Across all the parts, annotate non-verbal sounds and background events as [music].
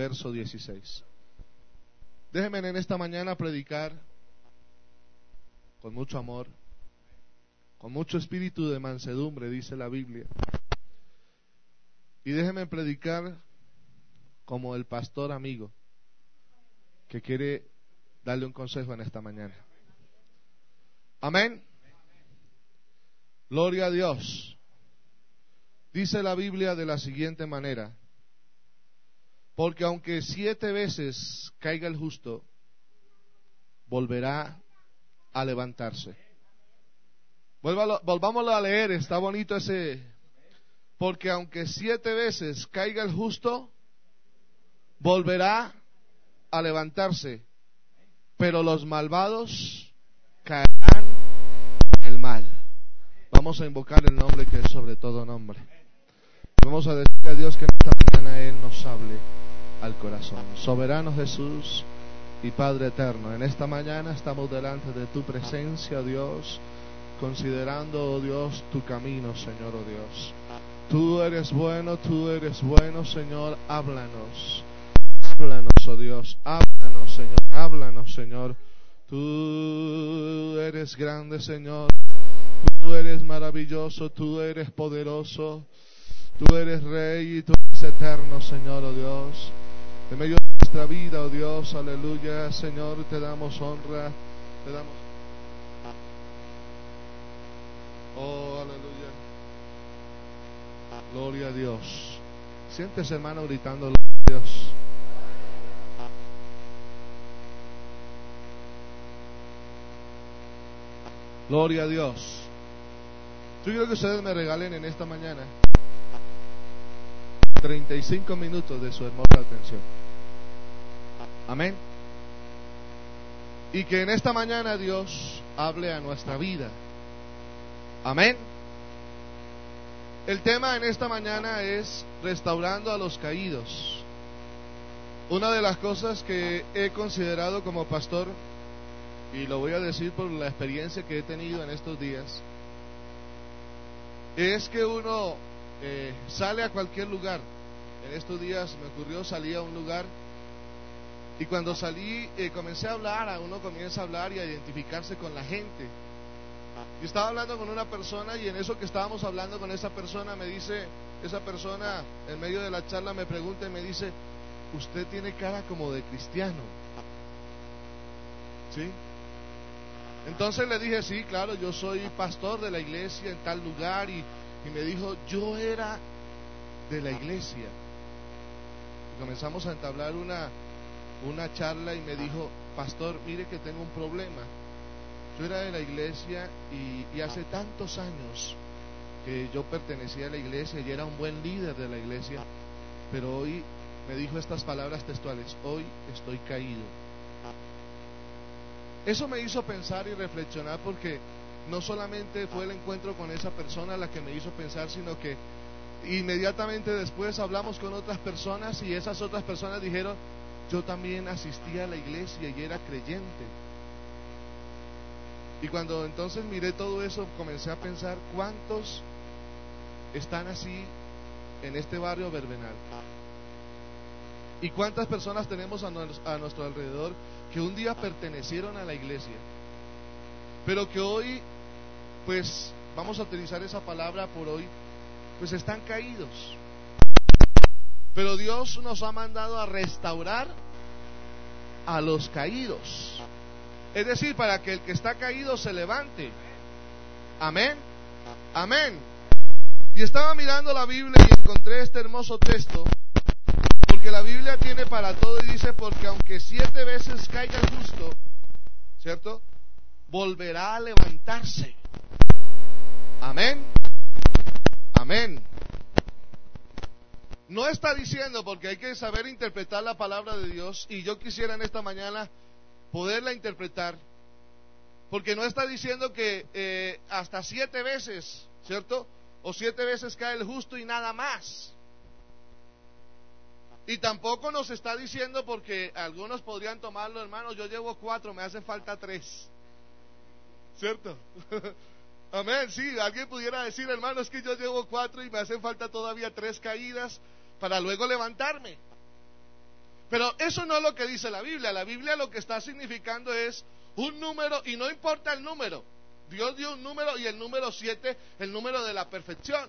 verso 16. Déjenme en esta mañana predicar con mucho amor, con mucho espíritu de mansedumbre, dice la Biblia. Y déjenme predicar como el pastor amigo que quiere darle un consejo en esta mañana. Amén. Gloria a Dios. Dice la Biblia de la siguiente manera. Porque aunque siete veces caiga el justo, volverá a levantarse. volvámoslo a leer, está bonito ese. Porque aunque siete veces caiga el justo, volverá a levantarse. Pero los malvados caerán en el mal. Vamos a invocar el nombre que es sobre todo nombre. Vamos a decir a Dios que en esta mañana Él nos hable al corazón. Soberano Jesús y Padre eterno, en esta mañana estamos delante de tu presencia, Dios, considerando, oh Dios, tu camino, Señor, oh Dios. Tú eres bueno, tú eres bueno, Señor, háblanos. Háblanos, oh Dios, háblanos, Señor, háblanos, Señor. Tú eres grande, Señor. Tú eres maravilloso, tú eres poderoso. Tú eres rey y tú eres eterno, Señor, oh Dios. En medio de nuestra vida, oh Dios, aleluya, Señor, te damos honra, te damos... Oh, aleluya. Gloria a Dios. Sientes, hermano, gritando, a Dios. Gloria a Dios. Yo quiero que ustedes me regalen en esta mañana 35 minutos de su hermosa atención. Amén. Y que en esta mañana Dios hable a nuestra vida. Amén. El tema en esta mañana es restaurando a los caídos. Una de las cosas que he considerado como pastor, y lo voy a decir por la experiencia que he tenido en estos días, es que uno eh, sale a cualquier lugar. En estos días me ocurrió, salí a un lugar y cuando salí eh, comencé a hablar, a uno comienza a hablar y a identificarse con la gente. Y estaba hablando con una persona y en eso que estábamos hablando con esa persona me dice, esa persona en medio de la charla me pregunta y me dice, usted tiene cara como de cristiano. ¿Sí? Entonces le dije, sí, claro, yo soy pastor de la iglesia en tal lugar y y me dijo, yo era de la iglesia. Y comenzamos a entablar una, una charla y me dijo, pastor, mire que tengo un problema. Yo era de la iglesia y, y hace tantos años que yo pertenecía a la iglesia y era un buen líder de la iglesia, pero hoy me dijo estas palabras textuales, hoy estoy caído. Eso me hizo pensar y reflexionar porque no solamente fue el encuentro con esa persona la que me hizo pensar, sino que inmediatamente después hablamos con otras personas y esas otras personas dijeron, yo también asistía a la iglesia y era creyente. Y cuando entonces miré todo eso, comencé a pensar cuántos están así en este barrio verbenal. ¿Y cuántas personas tenemos a, nuestro alrededor que un día pertenecieron a la iglesia? Pero que hoy, pues, vamos a utilizar esa palabra por hoy, pues están caídos. Pero Dios nos ha mandado a restaurar a los caídos. Es decir, para que el que está caído se levante. Amén. Amén. Y estaba mirando la Biblia y encontré este hermoso texto. Porque la Biblia tiene para todo y dice, porque aunque siete veces caiga justo, ¿cierto? Volverá a levantarse. Amén. Amén. No está diciendo, porque hay que saber interpretar la palabra de Dios, y yo quisiera en esta mañana poderla interpretar, porque no está diciendo que eh, hasta siete veces, ¿cierto? O siete veces cae el justo y nada más. Y tampoco nos está diciendo, porque algunos podrían tomarlo, hermanos, yo llevo cuatro, me hace falta tres. ¿Cierto? [laughs] Amén, sí, alguien pudiera decir, hermano, es que yo llevo cuatro y me hacen falta todavía tres caídas para luego levantarme. Pero eso no es lo que dice la Biblia. La Biblia lo que está significando es un número y no importa el número. Dios dio un número y el número 7, el número de la perfección.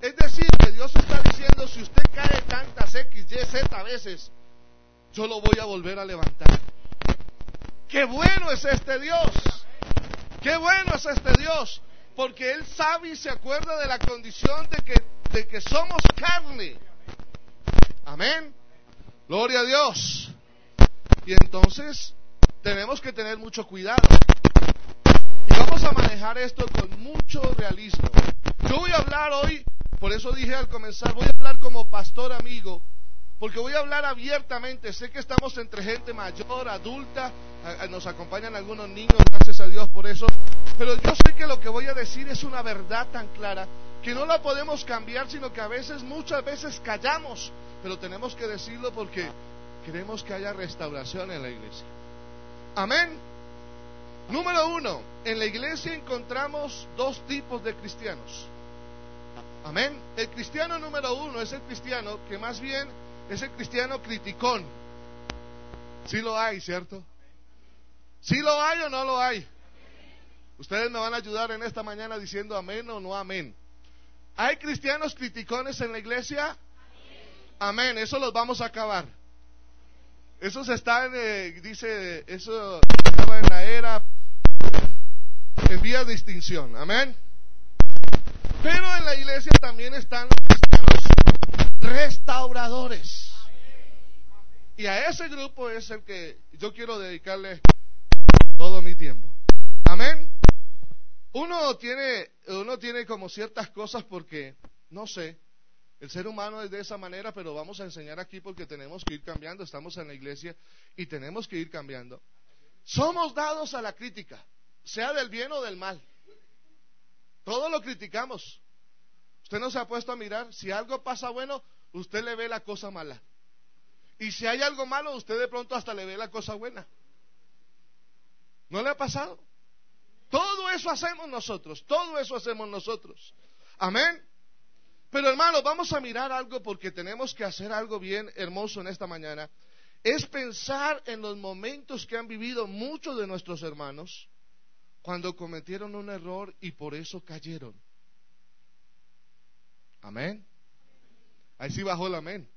Es decir, que Dios está diciendo, si usted cae tantas X, Y, Z veces, yo lo voy a volver a levantar. Qué bueno es este Dios. Qué bueno es este Dios. Porque Él sabe y se acuerda de la condición de que, de que somos carne. Amén. Gloria a Dios. Y entonces tenemos que tener mucho cuidado. Y vamos a manejar esto con mucho realismo. Yo voy a hablar hoy, por eso dije al comenzar, voy a hablar como pastor amigo, porque voy a hablar abiertamente. Sé que estamos entre gente mayor, adulta, nos acompañan algunos niños, gracias a Dios por eso, pero yo sé que lo que voy a decir es una verdad tan clara que no la podemos cambiar, sino que a veces, muchas veces callamos pero tenemos que decirlo porque queremos que haya restauración en la iglesia. Amén. Número uno, en la iglesia encontramos dos tipos de cristianos. Amén. El cristiano número uno es el cristiano que más bien es cristiano criticón. Sí lo hay, ¿cierto? ¿Sí lo hay o no lo hay? Ustedes me van a ayudar en esta mañana diciendo amén o no amén. ¿Hay cristianos criticones en la iglesia? Amén, eso los vamos a acabar. Eso se está, eh, dice, eso estaba en la era eh, en vía de extinción. Amén. Pero en la iglesia también están los restauradores. Y a ese grupo es el que yo quiero dedicarle todo mi tiempo. Amén. Uno tiene, uno tiene como ciertas cosas porque, no sé, el ser humano es de esa manera, pero vamos a enseñar aquí porque tenemos que ir cambiando. Estamos en la iglesia y tenemos que ir cambiando. Somos dados a la crítica, sea del bien o del mal. Todo lo criticamos. Usted no se ha puesto a mirar. Si algo pasa bueno, usted le ve la cosa mala. Y si hay algo malo, usted de pronto hasta le ve la cosa buena. ¿No le ha pasado? Todo eso hacemos nosotros. Todo eso hacemos nosotros. Amén. Pero hermanos, vamos a mirar algo porque tenemos que hacer algo bien hermoso en esta mañana. Es pensar en los momentos que han vivido muchos de nuestros hermanos cuando cometieron un error y por eso cayeron. Amén. Ahí sí bajó el amén.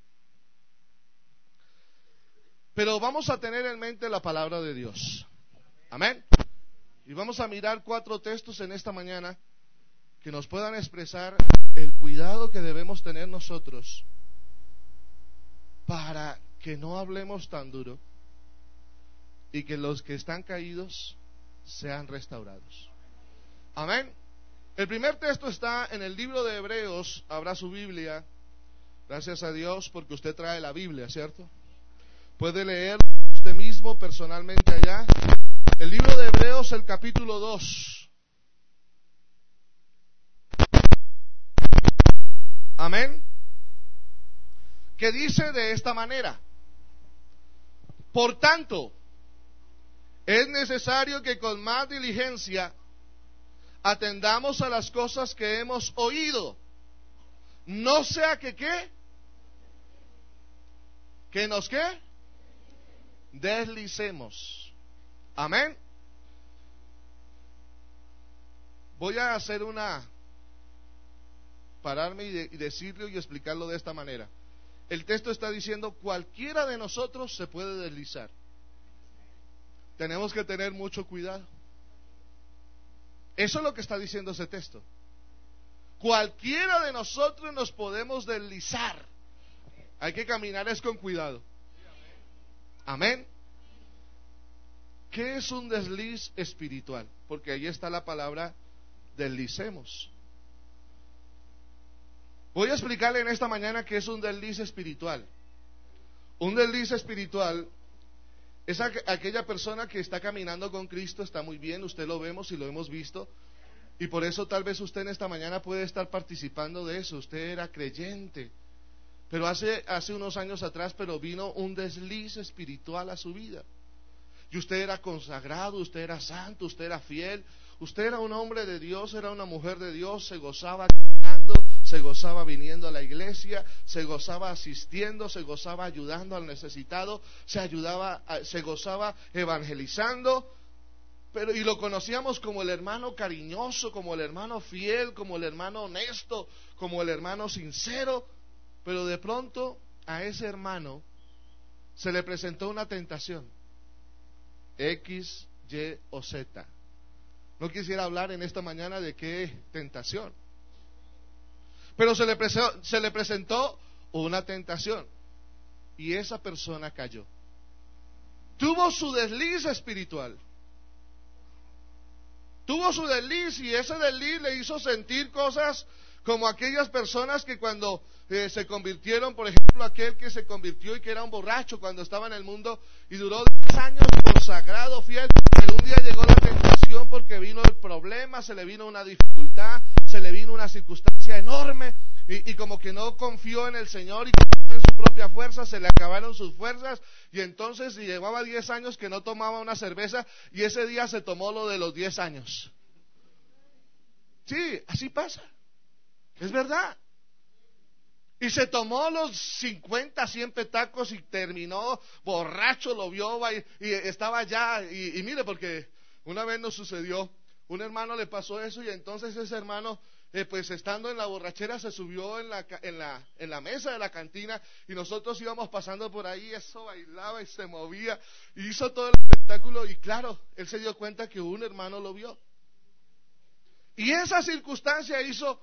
Pero vamos a tener en mente la palabra de Dios. Amén. Y vamos a mirar cuatro textos en esta mañana que nos puedan expresar el cuidado que debemos tener nosotros para que no hablemos tan duro y que los que están caídos sean restaurados. Amén. El primer texto está en el libro de Hebreos, habrá su Biblia. Gracias a Dios porque usted trae la Biblia, ¿cierto? Puede leer usted mismo personalmente allá. El libro de Hebreos, el capítulo 2. Amén. Que dice de esta manera. Por tanto, es necesario que con más diligencia atendamos a las cosas que hemos oído. No sea que qué. Que nos qué. Deslicemos. Amén. Voy a hacer una pararme y, decirlo y explicarlo de esta manera. El texto está diciendo, cualquiera de nosotros se puede deslizar. Tenemos que tener mucho cuidado. Eso es lo que está diciendo ese texto. Cualquiera de nosotros nos podemos deslizar. Hay que caminar es con cuidado. Amén. ¿Qué es un desliz espiritual? Porque ahí está la palabra deslicemos. Voy a explicarle en esta mañana qué es un desliz espiritual. Un desliz espiritual es aquella persona que está caminando con Cristo, está muy bien, usted lo vemos y lo hemos visto, y por eso tal vez usted en esta mañana puede estar participando de eso, usted era creyente, pero hace, hace unos años atrás, pero vino un desliz espiritual a su vida. Y usted era consagrado, usted era santo, usted era fiel, usted era un hombre de Dios, era una mujer de Dios, se gozaba se gozaba viniendo a la iglesia, se gozaba asistiendo, se gozaba ayudando al necesitado, se ayudaba, se gozaba evangelizando, pero y lo conocíamos como el hermano cariñoso, como el hermano fiel, como el hermano honesto, como el hermano sincero, pero de pronto a ese hermano se le presentó una tentación, X, Y o Z. No quisiera hablar en esta mañana de qué tentación. Pero se le, se le presentó una tentación y esa persona cayó. Tuvo su desliz espiritual. Tuvo su desliz y ese desliz le hizo sentir cosas como aquellas personas que cuando eh, se convirtieron, por ejemplo, aquel que se convirtió y que era un borracho cuando estaba en el mundo y duró 10 años consagrado, fiel, pero un día llegó la tentación porque vino el problema, se le vino una dificultad, se le vino una circunstancia enorme y, como que no confió en el Señor y en su propia fuerza, se le acabaron sus fuerzas y entonces llevaba 10 años que no tomaba una cerveza y ese día se tomó lo de los 10 años. Sí, así pasa. Es verdad. Y se tomó los 50, 100 petacos y terminó borracho, lo vio y, estaba allá. Y, mire, porque una vez nos sucedió, un hermano le pasó eso y entonces ese hermano, eh, pues estando en la borrachera, se subió en la, en, la, mesa de la cantina y nosotros íbamos pasando por ahí, eso bailaba y se movía y hizo todo el espectáculo y claro, él se dio cuenta que un hermano lo vio. Y esa circunstancia hizo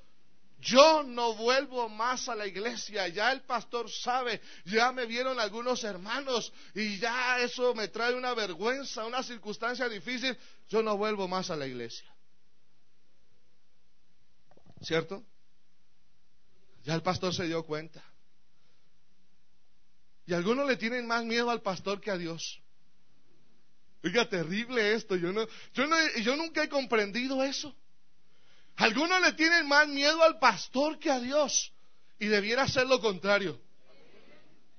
yo no vuelvo más a la iglesia, ya el pastor sabe, ya me vieron algunos hermanos y ya eso me trae una vergüenza, una circunstancia difícil, yo no vuelvo más a la iglesia. ¿Cierto? Ya el pastor se dio cuenta. Y algunos le tienen más miedo al pastor que a Dios. Oiga, terrible esto. Yo, no, yo, no, yo nunca he comprendido eso. Algunos le tienen más miedo al pastor que a Dios y debiera ser lo contrario.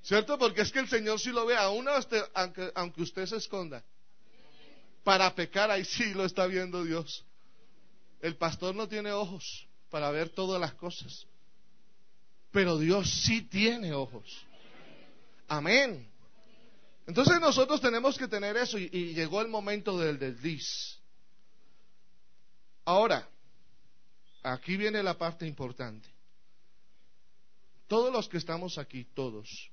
¿Cierto? Porque es que el Señor sí lo ve a uno aunque, aunque usted se esconda. Para pecar ahí sí lo está viendo Dios. El pastor no tiene ojos para ver todas las cosas. Pero Dios sí tiene ojos. Amén. Entonces nosotros tenemos que tener eso y llegó el momento del desliz. Ahora, Aquí viene la parte importante. Todos los que estamos aquí, todos,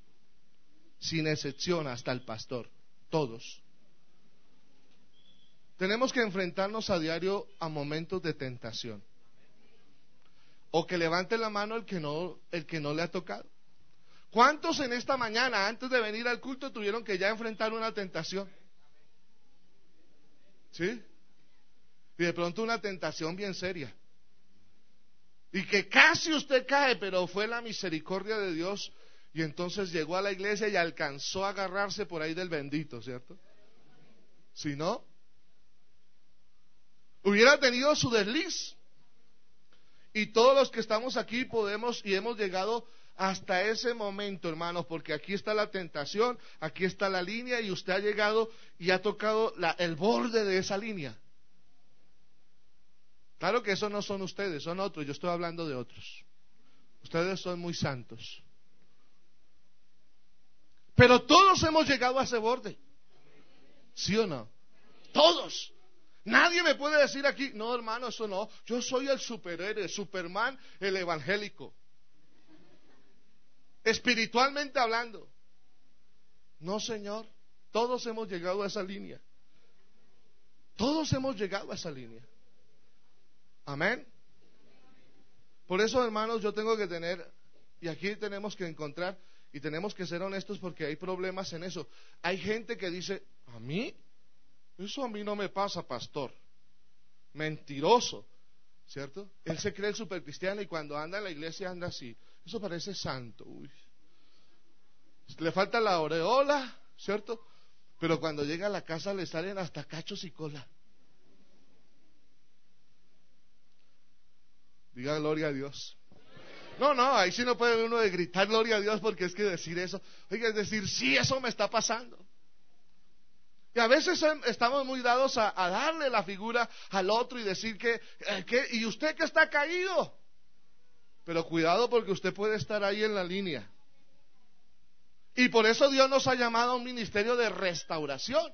sin excepción hasta el pastor, todos, tenemos que enfrentarnos a diario a momentos de tentación. O que levante la mano el que no, el que no le ha tocado. ¿Cuántos en esta mañana, antes de venir al culto, tuvieron que ya enfrentar una tentación? ¿Sí? Y de pronto una tentación bien seria. Y que casi usted cae, pero fue la misericordia de Dios. Y entonces llegó a la iglesia y alcanzó a agarrarse por ahí del bendito, ¿cierto? Si no, hubiera tenido su desliz. Y todos los que estamos aquí podemos y hemos llegado hasta ese momento, hermanos, porque aquí está la tentación, aquí está la línea y usted ha llegado y ha tocado el borde de esa línea. Claro que esos no son ustedes, son otros, yo estoy hablando de otros. Ustedes son muy santos. Pero todos hemos llegado a ese borde. ¿Sí o no? Todos. Nadie me puede decir aquí, no hermano, eso no. Yo soy el superhéroe, Superman, el evangélico. Espiritualmente hablando. No, Señor. Todos hemos llegado a esa línea. Todos hemos llegado a esa línea. Amén. Por eso, hermanos, yo tengo que tener, y aquí tenemos que encontrar, y tenemos que ser honestos porque hay problemas en eso. Hay gente que dice, a mí, eso a mí no me pasa, pastor. Mentiroso, ¿cierto? Él se cree el supercristiano y cuando anda en la iglesia anda así. Eso parece santo. Le falta la aureola, ¿cierto? Pero cuando llega a la casa le salen hasta cachos y cola. Diga gloria a Dios. No, no, ahí sí no puede uno de gritar gloria a Dios porque es que decir eso, oiga, es decir, sí, eso me está pasando. Y a veces estamos muy dados a, darle la figura al otro y decir que, eh, que, ¿y usted que está caído? Pero cuidado porque usted puede estar ahí en la línea. Y por eso Dios nos ha llamado a un ministerio de restauración.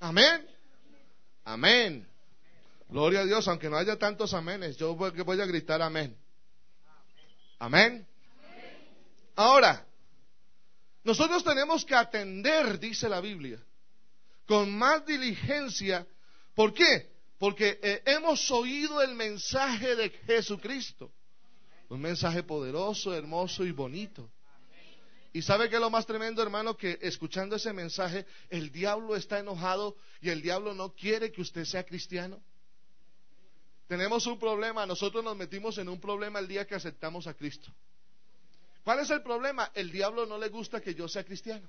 Amén. Amén. Gloria a Dios, aunque no haya tantos amenes, yo voy a gritar amén. Amén. Ahora, nosotros tenemos que atender, dice la Biblia, con más diligencia. ¿Por qué? Porque eh, hemos oído el mensaje de Jesucristo. Un mensaje poderoso, hermoso y bonito. Y sabe que lo más tremendo, hermano, que escuchando ese mensaje, el diablo está enojado y el diablo no quiere que usted sea cristiano. Tenemos un problema, nosotros nos metimos en un problema el día que aceptamos a Cristo. ¿Cuál es el problema? El diablo no le gusta que yo sea cristiano.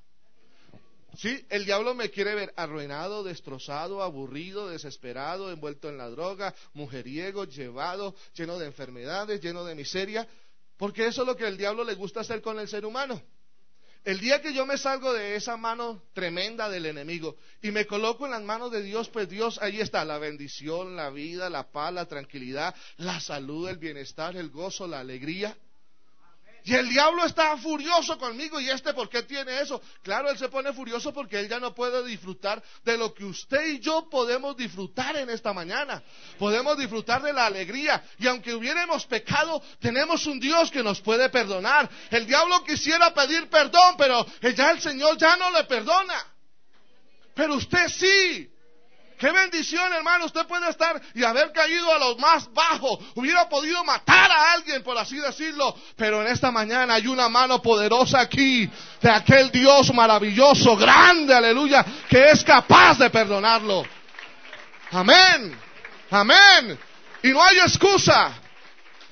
Sí, el diablo me quiere ver arruinado, destrozado, aburrido, desesperado, envuelto en la droga, mujeriego, llevado, lleno de enfermedades, lleno de miseria, porque eso es lo que el diablo le gusta hacer con el ser humano. El día que yo me salgo de esa mano tremenda del enemigo y me coloco en las manos de Dios, pues Dios ahí está, la bendición, la vida, la paz, la tranquilidad, la salud, el bienestar, el gozo, la alegría. Y el diablo está furioso conmigo. ¿Y este por qué tiene eso? Claro, él se pone furioso porque él ya no puede disfrutar de lo que usted y yo podemos disfrutar en esta mañana. Podemos disfrutar de la alegría. Y aunque hubiéramos pecado, tenemos un Dios que nos puede perdonar. El diablo quisiera pedir perdón, pero ya el Señor ya no le perdona. Pero usted sí. Qué bendición, hermano. Usted puede estar y haber caído a los más bajos. Hubiera podido matar a alguien, por así decirlo. Pero en esta mañana hay una mano poderosa aquí de aquel Dios maravilloso, grande, aleluya, que es capaz de perdonarlo. Amén. Amén. Y no hay excusa.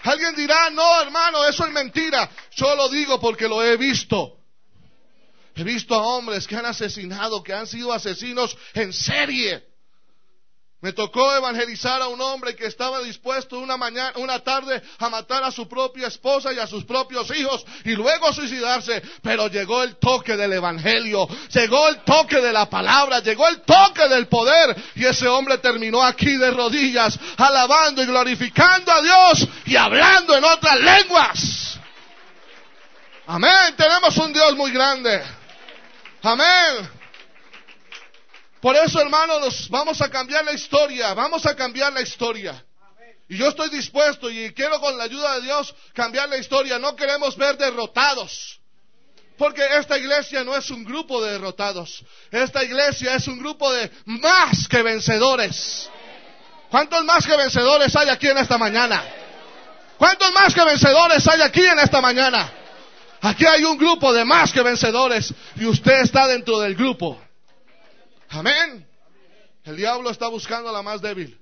Alguien dirá, no, hermano, eso es mentira. Yo lo digo porque lo he visto. He visto a hombres que han asesinado, que han sido asesinos en serie. Me tocó evangelizar a un hombre que estaba dispuesto una mañana, una tarde a matar a su propia esposa y a sus propios hijos y luego suicidarse. Pero llegó el toque del evangelio, llegó el toque de la palabra, llegó el toque del poder y ese hombre terminó aquí de rodillas, alabando y glorificando a Dios y hablando en otras lenguas. Amén. Tenemos un Dios muy grande. Amén. Por eso, hermanos, vamos a cambiar la historia, vamos a cambiar la historia. Y yo estoy dispuesto y quiero con la ayuda de Dios cambiar la historia. No queremos ver derrotados. Porque esta iglesia no es un grupo de derrotados. Esta iglesia es un grupo de más que vencedores. ¿Cuántos más que vencedores hay aquí en esta mañana? ¿Cuántos más que vencedores hay aquí en esta mañana? Aquí hay un grupo de más que vencedores y usted está dentro del grupo. Amén. El diablo está buscando a la más débil.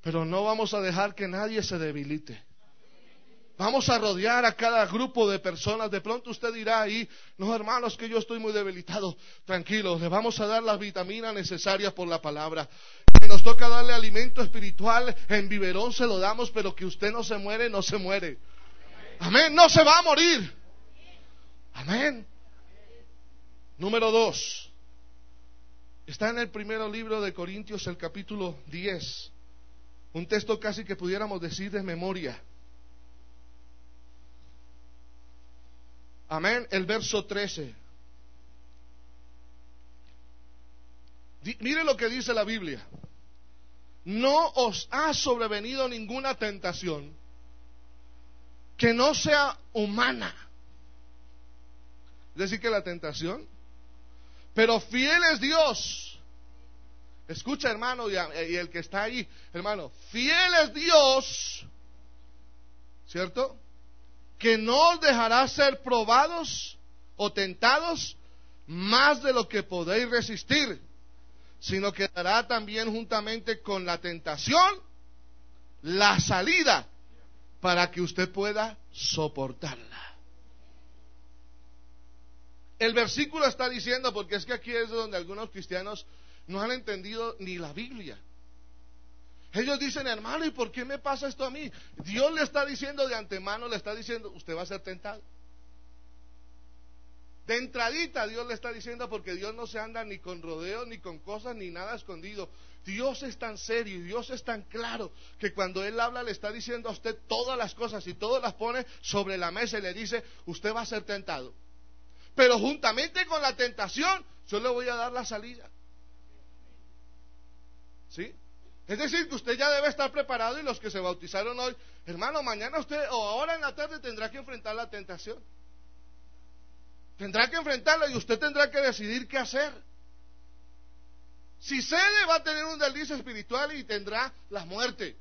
Pero no vamos a dejar que nadie se debilite. Vamos a rodear a cada grupo de personas. De pronto usted dirá ahí, no hermanos, que yo estoy muy debilitado. Tranquilo, le vamos a dar las vitaminas necesarias por la palabra. Nos toca darle alimento espiritual, en biberón se lo damos, pero que usted no se muere, no se muere. Amén, no se va a morir. Amén. Número dos. Está en el primer libro de Corintios, el capítulo 10. Un texto casi que pudiéramos decir de memoria. Amén. El verso 13. mire lo que dice la Biblia. No os ha sobrevenido ninguna tentación que no sea humana. Es decir, que la tentación pero fiel es Dios. Escucha, hermano, y, el que está ahí, hermano, fiel es Dios, ¿cierto? Que no os dejará ser probados o tentados más de lo que podéis resistir, sino que dará también juntamente con la tentación la salida para que usted pueda soportarla. El versículo está diciendo, porque es que aquí es donde algunos cristianos no han entendido ni la Biblia. Ellos dicen, hermano, ¿y por qué me pasa esto a mí? Dios le está diciendo de antemano, le está diciendo, usted va a ser tentado. De entradita Dios le está diciendo porque Dios no se anda ni con rodeos, ni con cosas, ni nada escondido. Dios es tan serio y Dios es tan claro que cuando Él habla le está diciendo a usted todas las cosas y todas las pone sobre la mesa y le dice, usted va a ser tentado. Pero juntamente con la tentación, yo le voy a dar la salida. ¿Sí? Es decir, que usted ya debe estar preparado y los que se bautizaron hoy, hermano, mañana usted o ahora en la tarde tendrá que enfrentar la tentación. Tendrá que enfrentarla y usted tendrá que decidir qué hacer. Si cede, va a tener un desliz espiritual y tendrá la muerte.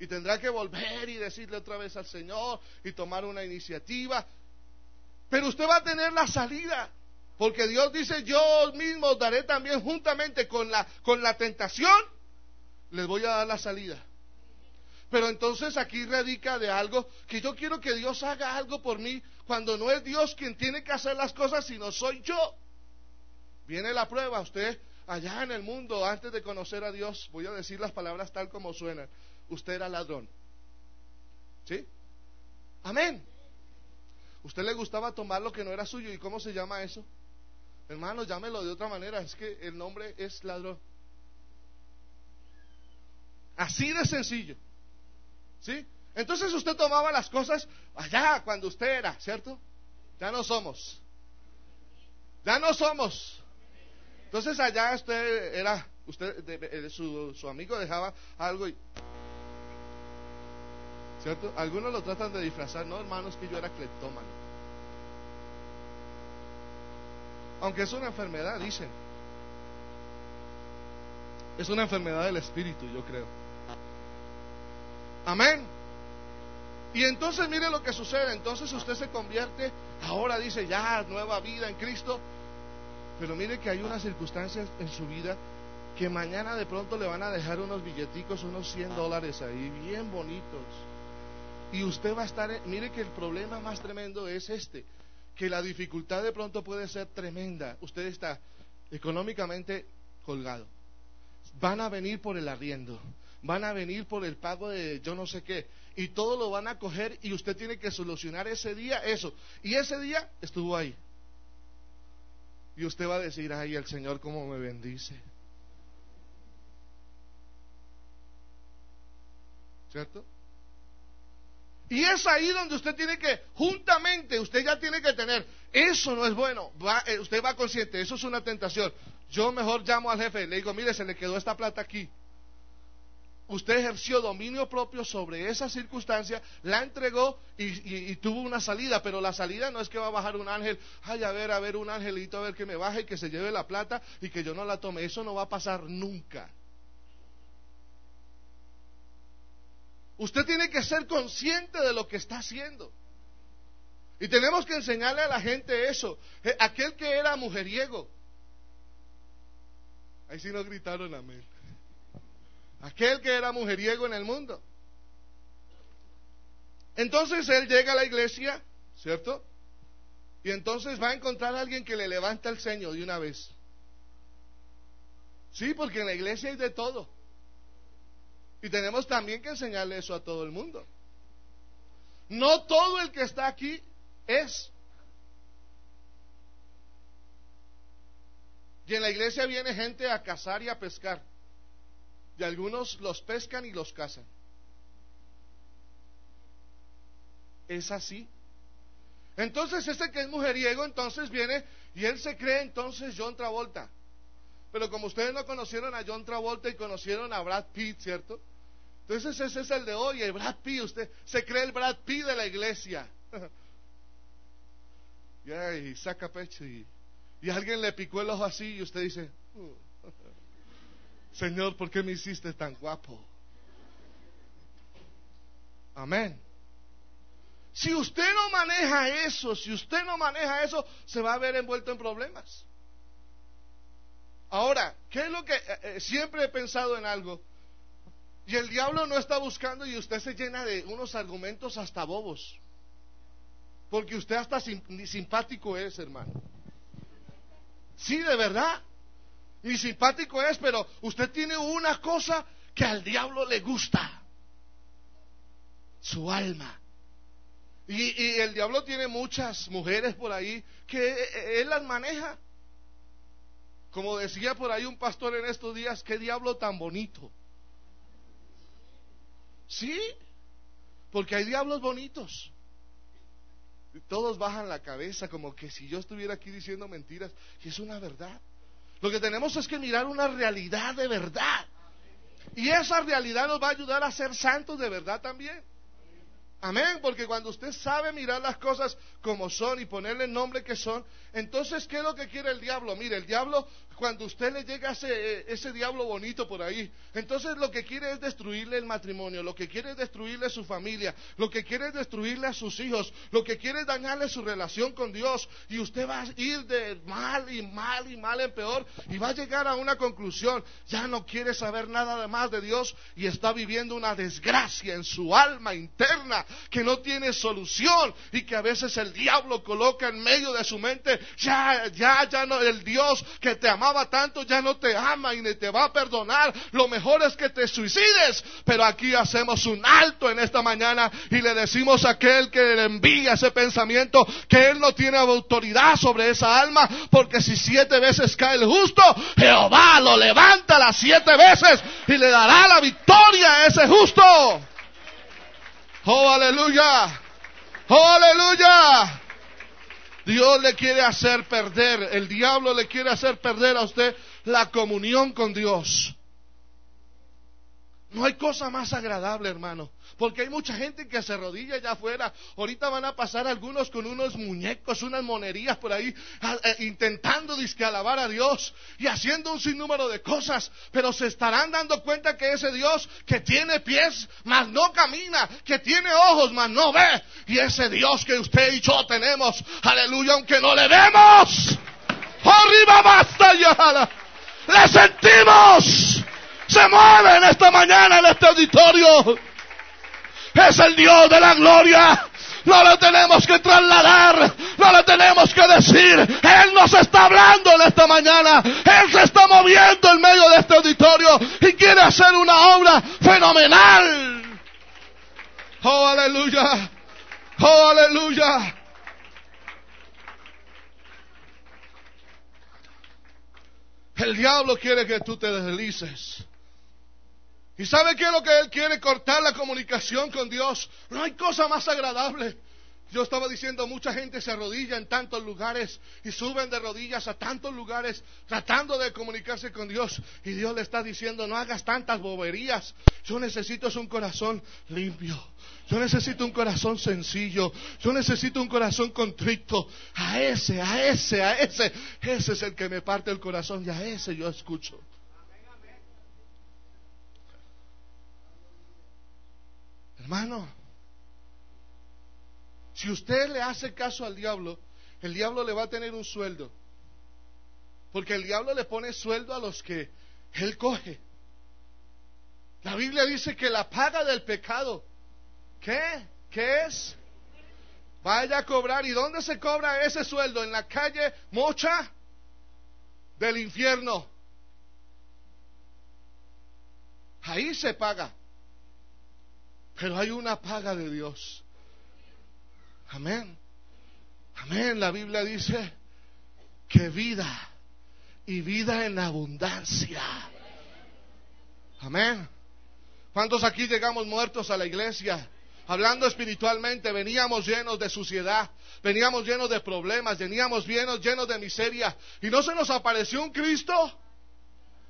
Y tendrá que volver y decirle otra vez al Señor y tomar una iniciativa. Pero usted va a tener la salida. Porque Dios dice, yo mismo daré también juntamente con la, con la tentación, les voy a dar la salida. Pero entonces aquí radica de algo que yo quiero que Dios haga algo por mí cuando no es Dios quien tiene que hacer las cosas, sino soy yo. Viene la prueba, usted allá en el mundo, antes de conocer a Dios, voy a decir las palabras tal como suenan, usted era ladrón. ¿Sí? Amén. Usted le gustaba tomar lo que no era suyo, ¿y cómo se llama eso? Hermano, llámelo de otra manera, es que el nombre es ladrón. Así de sencillo. ¿Sí? Entonces usted tomaba las cosas allá cuando usted era, ¿cierto? Ya no somos. Ya no somos. Entonces allá usted era, usted, su, su amigo dejaba algo y... ¿Cierto? Algunos lo tratan de disfrazar, no hermanos, que yo era cleptómano. Aunque es una enfermedad, dicen. Es una enfermedad del espíritu, yo creo. Amén. Y entonces mire lo que sucede. Entonces usted se convierte, ahora dice ya, nueva vida en Cristo. Pero mire que hay unas circunstancias en su vida que mañana de pronto le van a dejar unos billeticos, unos 100 dólares ahí, bien bonitos. Y usted va a estar, mire que el problema más tremendo es este, que la dificultad de pronto puede ser tremenda. Usted está económicamente colgado. Van a venir por el arriendo, van a venir por el pago de yo no sé qué, y todo lo van a coger y usted tiene que solucionar ese día eso. Y ese día estuvo ahí. Y usted va a decir, ay, el Señor cómo me bendice. ¿Cierto? Y es ahí donde usted tiene que, juntamente, usted ya tiene que tener, eso no es bueno, eh, usted va consciente, eso es una tentación. Yo mejor llamo al jefe, le digo, mire, se le quedó esta plata aquí usted ejerció dominio propio sobre esa circunstancia, la entregó y, tuvo una salida, pero la salida no es que va a bajar un ángel, ay, a ver, a ver, un angelito, a ver que me baje y que se lleve la plata y que yo no la tome. Eso no va a pasar nunca. Usted tiene que ser consciente de lo que está haciendo. Y tenemos que enseñarle a la gente eso. Eh, aquel que era mujeriego. Ahí sí nos gritaron amén. Aquel que era mujeriego en el mundo. Entonces él llega a la iglesia, ¿cierto? Y entonces va a encontrar a alguien que le levanta el ceño de una vez. Sí, porque en la iglesia hay de todo. Y tenemos también que enseñarle eso a todo el mundo. No todo el que está aquí es. Y en la iglesia viene gente a cazar y a pescar y algunos los pescan y los cazan. Es así. Entonces ese que es mujeriego, entonces viene y él se cree entonces John Travolta. Pero como ustedes no conocieron a John Travolta y conocieron a Brad Pitt, ¿cierto? Ese es el de hoy, el Brad Pitt. Usted se cree el Brad Pitt de la iglesia. [laughs] y, saca pecho y, y, alguien le picó el ojo así y usted dice, uh". Señor, ¿por qué me hiciste tan guapo? Amén. Si usted no maneja eso, si usted no maneja eso, se va a ver envuelto en problemas. Ahora, ¿qué es lo que eh, eh, siempre he pensado en algo? Y el diablo no está buscando y usted se llena de unos argumentos hasta bobos. Porque usted hasta simpático es, hermano. Sí, de verdad ni simpático es, pero usted tiene una cosa que al diablo le gusta. Su alma. Y, y el diablo tiene muchas mujeres por ahí que él las maneja. Como decía por ahí un pastor en estos días, qué diablo tan bonito. Sí, porque hay diablos bonitos. Todos bajan la cabeza como que si yo estuviera aquí diciendo mentiras. Y es una verdad. Lo que tenemos es que mirar una realidad de verdad. Y esa realidad nos va a ayudar a ser santos de verdad también. Amén, porque cuando usted sabe mirar las cosas como son y ponerle el nombre que son, entonces, ¿qué es lo que quiere el diablo? Mire, el diablo, cuando usted le llega ese, ese diablo bonito por ahí, entonces lo que quiere es destruirle el matrimonio, lo que quiere es destruirle su familia, lo que quiere es destruirle a sus hijos, lo que quiere es dañarle su relación con Dios, y usted va a ir de mal y mal y mal en peor, y va a llegar a una conclusión, ya no quiere saber nada más de Dios y está viviendo una desgracia en su alma interna que no tiene solución y que a veces el diablo coloca en medio de su mente ya, ya, ya no, el Dios que te tanto ya no te ama y ni te va a perdonar. Lo mejor es que te suicides. Pero aquí hacemos un alto en esta mañana y le decimos a aquel que le envía ese pensamiento que él no tiene autoridad sobre esa alma porque si siete veces cae el justo, Jehová lo levanta las siete veces y le dará la victoria a ese justo. Oh, aleluya. Oh, aleluya. Dios le quiere hacer perder, el diablo le quiere hacer perder a usted la comunión con Dios. No hay cosa más agradable, hermano. Porque hay mucha gente que se arrodilla allá afuera. Ahorita van a pasar algunos con unos muñecos, unas monerías por ahí, intentando disque alabar a Dios y haciendo un sinnúmero de cosas. Pero se estarán dando cuenta que ese Dios que tiene pies, mas no camina, que tiene ojos, mas no ve. Y ese Dios que usted y yo tenemos, aleluya, aunque no le vemos. Arriba basta ya. Le sentimos. Se mueve en esta mañana en este auditorio es el Dios de la gloria. No lo tenemos que trasladar, no lo tenemos que decir. Él nos está hablando en esta mañana. Él se está moviendo en medio de este auditorio y quiere hacer una obra fenomenal. Oh, aleluya. Oh, aleluya. El diablo quiere que tú te deslices. ¿Y sabe qué es lo que Él quiere? Cortar la comunicación con Dios. No hay cosa más agradable. Yo estaba diciendo, mucha gente se arrodilla en tantos lugares y suben de rodillas a tantos lugares tratando de comunicarse con Dios. Y Dios le está diciendo, no hagas tantas boberías. Yo necesito un corazón limpio. Yo necesito un corazón sencillo. Yo necesito un corazón contrito. A ese, a ese, a ese. Ese es el que me parte el corazón y a ese yo escucho. Hermano, si usted le hace caso al diablo, el diablo le va a tener un sueldo. Porque el diablo le pone sueldo a los que él coge. La Biblia dice que la paga del pecado, ¿qué? ¿Qué es? Vaya a cobrar. ¿Y dónde se cobra ese sueldo? En la calle mocha del infierno. Ahí se paga. Pero hay una paga de Dios. Amén. Amén. La Biblia dice que vida y vida en abundancia. Amén. ¿Cuántos aquí llegamos muertos a la iglesia? Hablando espiritualmente, veníamos llenos de suciedad, veníamos llenos de problemas, veníamos llenos, llenos de miseria. ¿Y no se nos apareció un Cristo?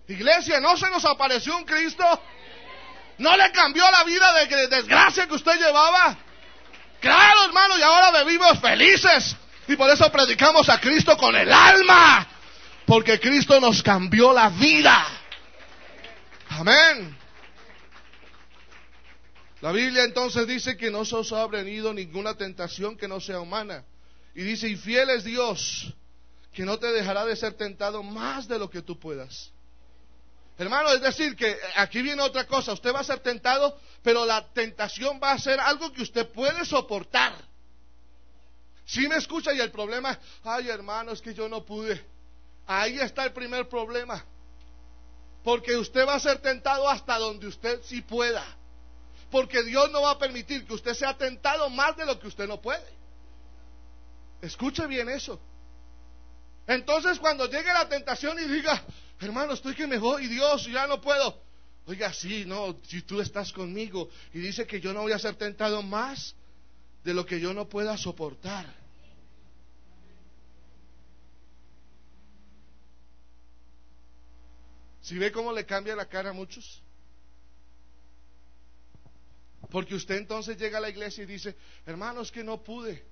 Iglesia, ¿no se nos apareció un Cristo? ¿No le cambió la vida de, desgracia que usted llevaba? Claro, hermano, y ahora vivimos felices. Y por eso predicamos a Cristo con el alma. Porque Cristo nos cambió la vida. Amén. La Biblia entonces dice que no se os ha venido ninguna tentación que no sea humana. Y dice, y fiel es Dios, que no te dejará de ser tentado más de lo que tú puedas. Hermano, es decir, que aquí viene otra cosa. Usted va a ser tentado, pero la tentación va a ser algo que usted puede soportar. Si me escucha y el problema, ay hermano, es que yo no pude. Ahí está el primer problema. Porque usted va a ser tentado hasta donde usted sí pueda. porque Dios no va a permitir que usted sea tentado más de lo que usted no puede. Escuche bien eso. Entonces cuando llegue la tentación y diga, hermano, estoy que me voy, Dios, ya no puedo. Oiga, sí, no, si tú estás conmigo y dice que yo no voy a ser tentado más de lo que yo no pueda soportar. Si ve cómo le cambia la cara a muchos. Porque usted entonces llega a la iglesia y dice, hermanos, que no pude.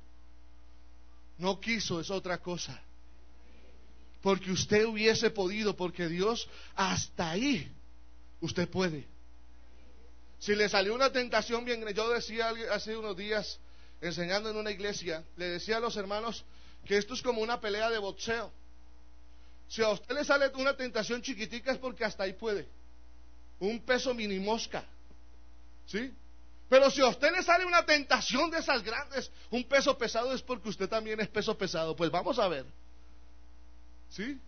No quiso, es otra cosa. Porque usted hubiese podido, porque Dios hasta ahí, usted puede. Si le salió una tentación bien, yo decía hace unos días, enseñando en una iglesia, le decía a los hermanos que esto es como una pelea de boxeo. Si a usted le sale una tentación chiquitica es porque hasta ahí puede. Un peso mini mosca. ¿Sí? Pero si a usted le sale una tentación de esas grandes, un peso pesado es porque usted también es peso pesado. Pues vamos a ver. ¿Sí?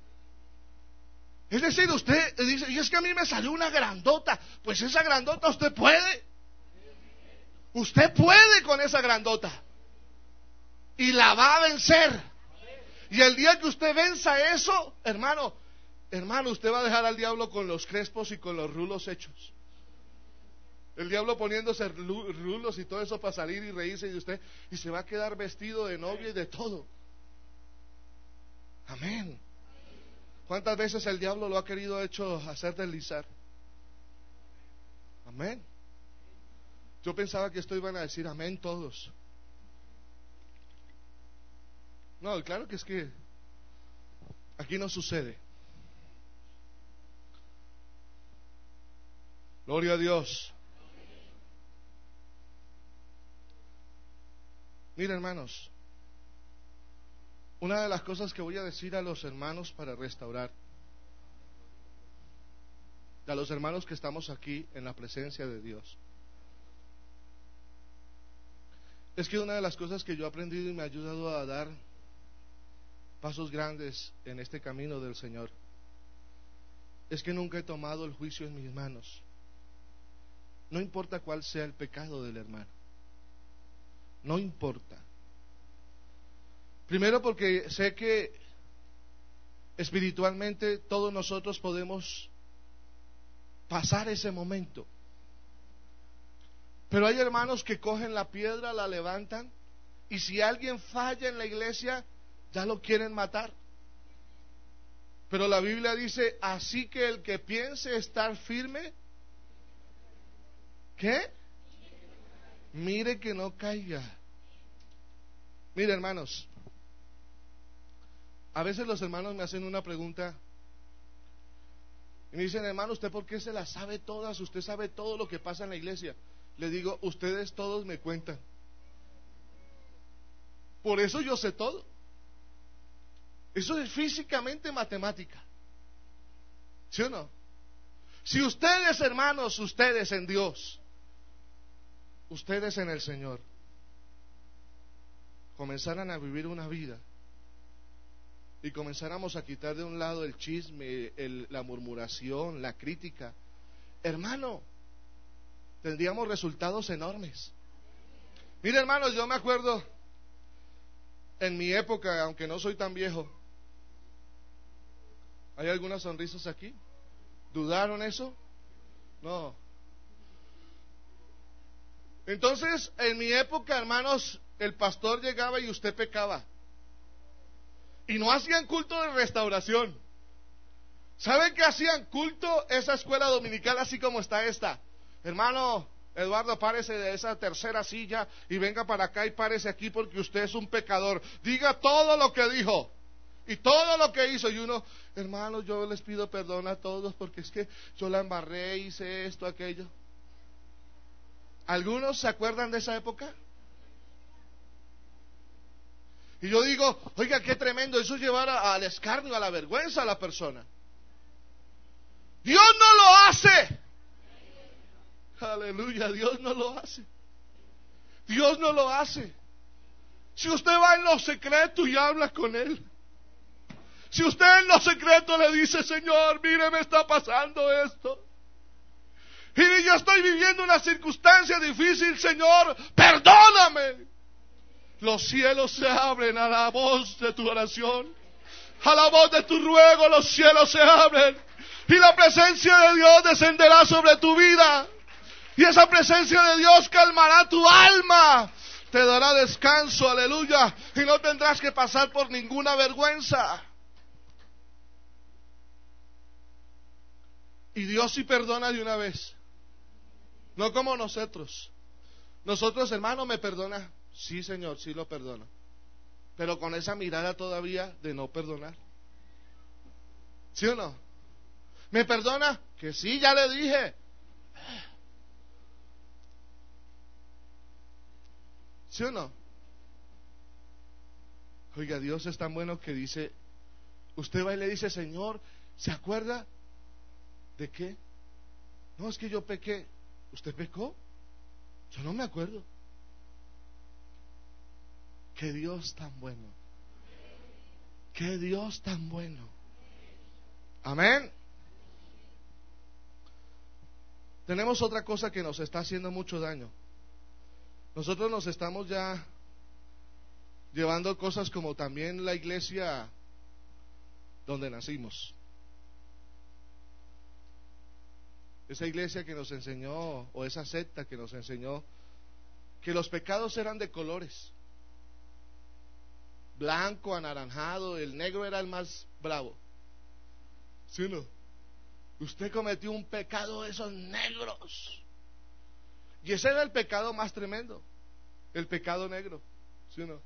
Es decir, usted dice, y es que a mí me salió una grandota. Pues esa grandota usted puede. Usted puede con esa grandota. Y la va a vencer. Y el día que usted venza eso, hermano, hermano, usted va a dejar al diablo con los crespos y con los rulos hechos. El diablo poniéndose rulos y todo eso para salir y reírse de usted y se va a quedar vestido de novia y de todo. Amén. ¿Cuántas veces el diablo lo ha querido hecho hacer deslizar? Amén. Yo pensaba que esto iban a decir amén todos. No, claro que es que aquí no sucede. Gloria a Dios. Mira, hermanos, una de las cosas que voy a decir a los hermanos para restaurar, a los hermanos que estamos aquí en la presencia de Dios, es que una de las cosas que yo he aprendido y me ha ayudado a dar pasos grandes en este camino del Señor es que nunca he tomado el juicio en mis manos. No importa cuál sea el pecado del hermano. No importa. Primero porque sé que espiritualmente todos nosotros podemos pasar ese momento. Pero hay hermanos que cogen la piedra, la levantan, y si alguien falla en la iglesia, ya lo quieren matar. Pero la Biblia dice, así que el que piense estar firme, ¿qué? Mire que no caiga. Mire, hermanos, a veces los hermanos me hacen una pregunta y me dicen, hermano, ¿usted por qué se las sabe todas? Usted sabe todo lo que pasa en la iglesia. Le digo, ustedes todos me cuentan. Por eso yo sé todo. Eso es físicamente matemática. ¿Sí o no? Si ustedes, hermanos, ustedes en Dios, ustedes en el Señor, comenzaran a vivir una vida y comenzáramos a quitar de un lado el chisme, la murmuración, la crítica, hermano, tendríamos resultados enormes. Mire, hermanos, yo me acuerdo en mi época, aunque no soy tan viejo, ¿Hay algunas sonrisas aquí? ¿Dudaron eso? No. Entonces, en mi época, hermanos, el pastor llegaba y usted pecaba. Y no hacían culto de restauración. ¿Saben qué hacían culto esa escuela dominical así como está esta? Hermano, Eduardo, párese de esa tercera silla y venga para acá y párese aquí porque usted es un pecador. Diga todo lo que dijo. Y todo lo que hizo, y uno, hermanos, yo les pido perdón a todos porque es que yo la embarré, hice esto, aquello. ¿Algunos se acuerdan de esa época? Y yo digo, oiga, qué tremendo, eso es llevar al escarnio, a la vergüenza a la persona. Dios no lo hace. Aleluya, Dios no lo hace. Dios no lo hace. Si usted va en lo secreto y habla con Él, si usted en lo secreto le dice, Señor, mire, me está pasando esto. Y yo estoy viviendo una circunstancia difícil, Señor, perdóname. Los cielos se abren a la voz de tu oración. A la voz de tu ruego los cielos se abren. Y la presencia de Dios descenderá sobre tu vida. Y esa presencia de Dios calmará tu alma. Te dará descanso, aleluya. Y no tendrás que pasar por ninguna vergüenza. Y Dios sí perdona de una vez. No como nosotros. Nosotros, hermano, me perdona. Sí, Señor, sí lo perdono. Pero con esa mirada todavía de no perdonar. ¿Sí o no? ¿Me perdona? Que sí, ya le dije. ¿Sí o no? Oiga, Dios es tan bueno que dice, usted va y le dice, Señor, ¿se acuerda de qué? No, es que yo pequé. ¿Usted pecó? Yo no me acuerdo. Qué Dios tan bueno. Qué Dios tan bueno. Amén. Tenemos otra cosa que nos está haciendo mucho daño. Nosotros nos estamos ya llevando cosas como también la iglesia donde nacimos. esa iglesia que nos enseñó, o esa secta que nos enseñó, que los pecados eran de colores. Blanco, anaranjado, el negro era el más bravo. ¿Sí no? Usted cometió un pecado de esos negros. Y ese era el pecado más tremendo, el pecado negro. ¿Sí no?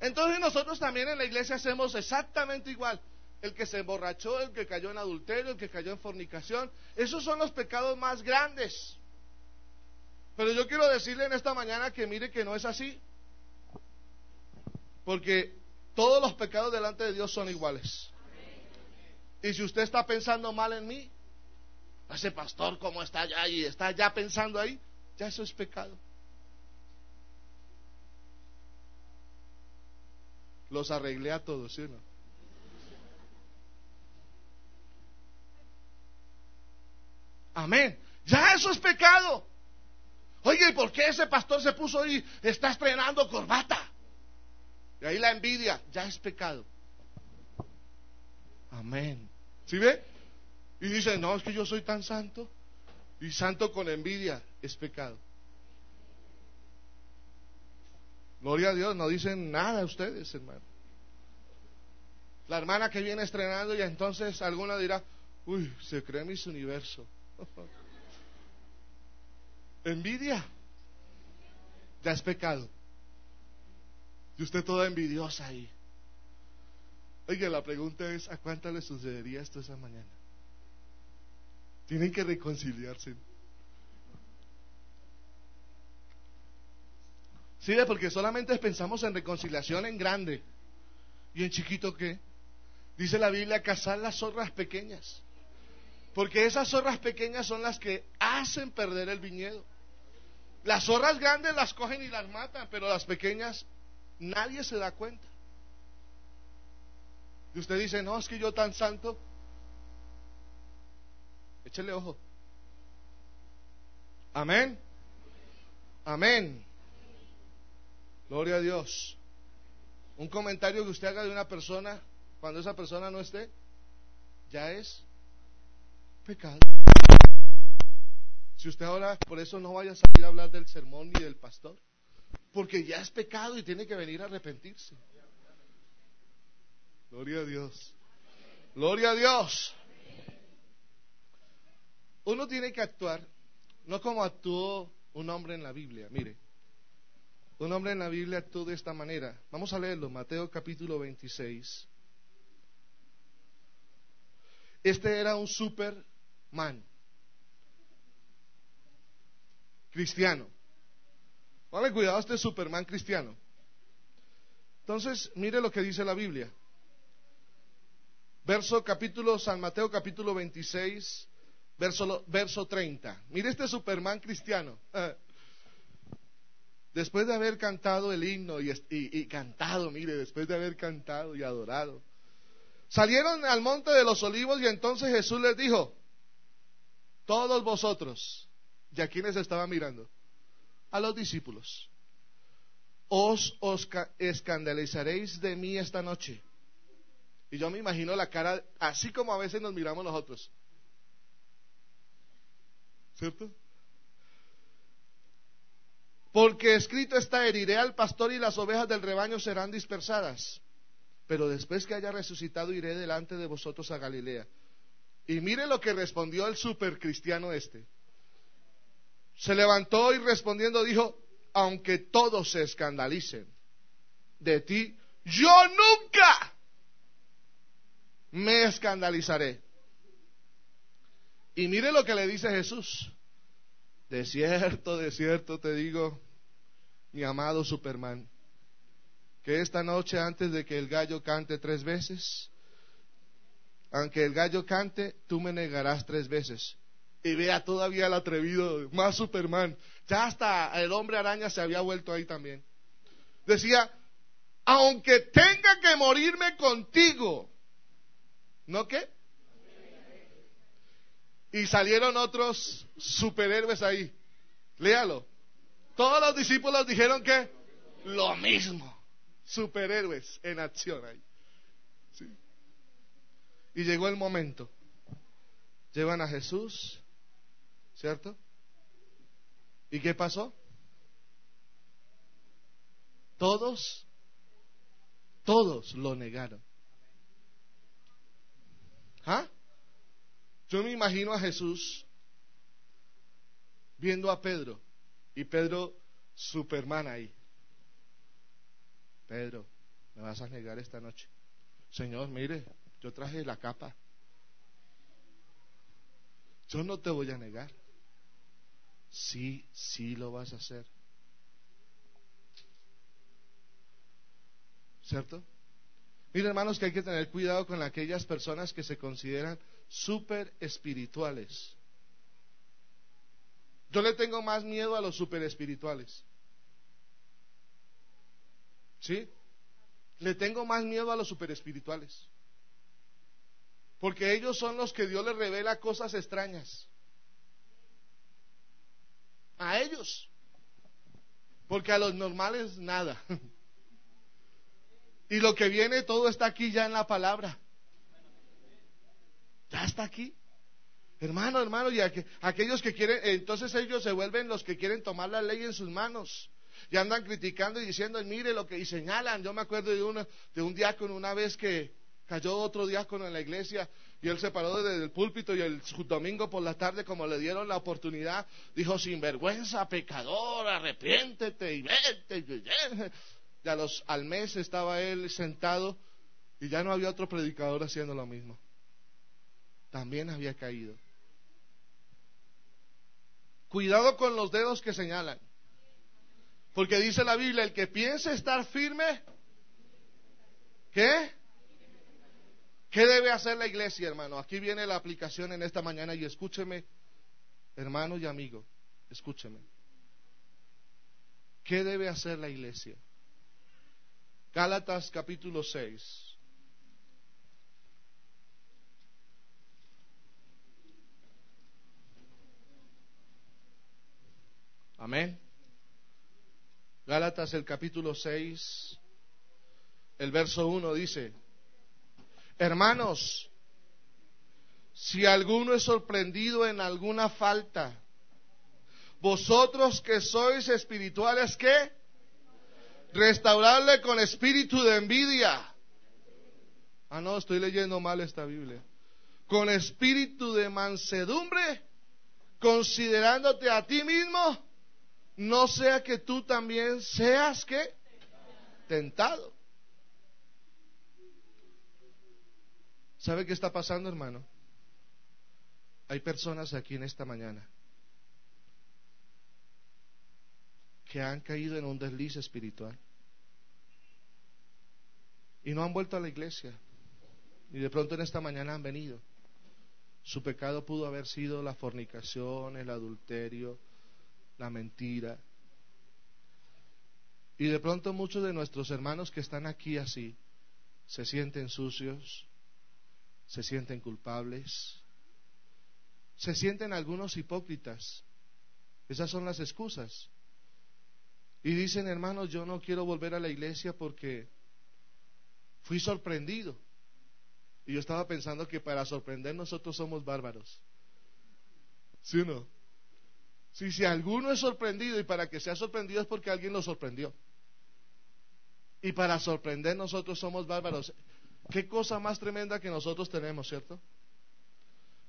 Entonces nosotros también en la iglesia hacemos exactamente igual el que se emborrachó, el que cayó en adulterio, el que cayó en fornicación. Esos son los pecados más grandes. Pero yo quiero decirle en esta mañana que mire que no es así. Porque todos los pecados delante de Dios son iguales. Y si usted está pensando mal en mí, ese pastor como está allá y está ya pensando ahí, ya eso es pecado. Los arreglé a todos, ¿sí o no? Amén. Ya eso es pecado. Oye, ¿y por qué ese pastor se puso ahí? Está estrenando corbata. Y ahí la envidia, ya es pecado. Amén. ¿Sí ve? Y dice, no, es que yo soy tan santo. Y santo con envidia es pecado. Gloria a Dios, no dicen nada ustedes, hermano. La hermana que viene estrenando y entonces alguna dirá, uy, se cree mis universo. [laughs] Envidia. Ya es pecado. Y usted toda envidiosa ahí. Oiga, la pregunta es, ¿a cuánta le sucedería esto esa mañana? Tienen que reconciliarse. Sí, porque solamente pensamos en reconciliación en grande. ¿Y en chiquito qué? Dice la Biblia, cazar las zorras pequeñas. Porque esas zorras pequeñas son las que hacen perder el viñedo. Las zorras grandes las cogen y las matan, pero las pequeñas nadie se da cuenta. Y usted dice, no, es que yo tan santo. Échele ojo. Amén. Amén. Gloria a Dios. Un comentario que usted haga de una persona cuando esa persona no esté, ya es pecado. Si usted ahora, por eso no vaya a salir a hablar del sermón ni del pastor, porque ya es pecado y tiene que venir a arrepentirse. Gloria a Dios. Gloria a Dios. Uno tiene que actuar, no como actuó un hombre en la Biblia. Mire, un hombre en la Biblia actuó de esta manera. Vamos a leerlo, Mateo capítulo 26. Este era un super man. Cristiano. Vale, cuidado, este es Superman cristiano. Entonces, mire lo que dice la Biblia. Verso capítulo, San Mateo capítulo 26, verso, verso 30. Mire este Superman cristiano. [laughs] Después de haber cantado el himno y, y cantado, mire, después de haber cantado y adorado, salieron al monte de los olivos y entonces Jesús les dijo, todos vosotros, ¿y a quiénes estaba mirando? A los discípulos. Os, os escandalizaréis de mí esta noche. Y yo me imagino la cara, así como a veces nos miramos nosotros. ¿Cierto? Porque escrito está, heriré al pastor y las ovejas del rebaño serán dispersadas. Pero después que haya resucitado iré delante de vosotros a Galilea. Y mire lo que respondió el supercristiano este. Se levantó y respondiendo dijo, aunque todos se escandalicen de ti, yo nunca me escandalizaré. Y mire lo que le dice Jesús. De cierto, de cierto te digo, mi amado Superman, que esta noche antes de que el gallo cante tres veces, aunque el gallo cante, tú me negarás tres veces. Y vea todavía el atrevido, más Superman. Ya hasta el hombre araña se había vuelto ahí también. Decía, aunque tenga que morirme contigo, ¿no qué? Y salieron otros superhéroes ahí. Léalo. Todos los discípulos dijeron que lo mismo. Superhéroes en acción ahí. Y llegó el momento. Llevan a Jesús, ¿cierto? ¿Y qué pasó? Todos, todos lo negaron. ¿Ah? Yo me imagino a Jesús viendo a Pedro y Pedro Superman ahí. Pedro, me vas a negar esta noche. Señor, mire, yo traje la capa. Yo no te voy a negar. Sí, sí lo vas a hacer. ¿Cierto? Mire, hermanos, que hay que tener cuidado con aquellas personas que se consideran super espirituales. Yo le tengo más miedo a los super espirituales. ¿Sí? Le tengo más miedo a los super espirituales. Porque ellos son los que Dios les revela cosas extrañas. A ellos. Porque a los normales nada. [laughs] Y lo que viene todo está aquí ya en la palabra. Ya está aquí. Hermano, hermano, y aquellos que quieren, entonces ellos se vuelven los que quieren tomar la ley en sus manos. Y andan criticando y diciendo, mire lo que, y señalan. Yo me acuerdo de, uno, de un diácono una vez que cayó otro diácono en la iglesia y él se paró desde el púlpito y el domingo por la tarde, como le dieron la oportunidad, dijo, sinvergüenza, pecador, arrepiéntete y vete. Y a los, al mes estaba él sentado y ya no había otro predicador haciendo lo mismo también había caído. Cuidado con los dedos que señalan. Porque dice la Biblia, el que piense estar firme, ¿qué? ¿Qué debe hacer la iglesia, hermano? Aquí viene la aplicación en esta mañana y escúcheme, hermano y amigo, escúcheme. ¿Qué debe hacer la iglesia? Gálatas capítulo 6. Amén. Gálatas el capítulo 6, el verso 1 dice, hermanos, si alguno es sorprendido en alguna falta, vosotros que sois espirituales, ¿qué? Restaurarle con espíritu de envidia. Ah, no, estoy leyendo mal esta Biblia. Con espíritu de mansedumbre, considerándote a ti mismo no sea que tú también seas que tentado. ¿Sabe qué está pasando, hermano? Hay personas aquí en esta mañana que han caído en un desliz espiritual y no han vuelto a la iglesia. Y de pronto en esta mañana han venido. Su pecado pudo haber sido la fornicación, el adulterio, la mentira. Y de pronto muchos de nuestros hermanos que están aquí así se sienten sucios, se sienten culpables, se sienten algunos hipócritas. Esas son las excusas. Y dicen, hermanos, yo no quiero volver a la iglesia porque fui sorprendido. Y yo estaba pensando que para sorprender nosotros somos bárbaros. ¿Sí o no? Si, si alguno es sorprendido y para que sea sorprendido es porque alguien lo sorprendió. Y para sorprender nosotros somos bárbaros. Qué cosa más tremenda que nosotros tenemos, ¿cierto?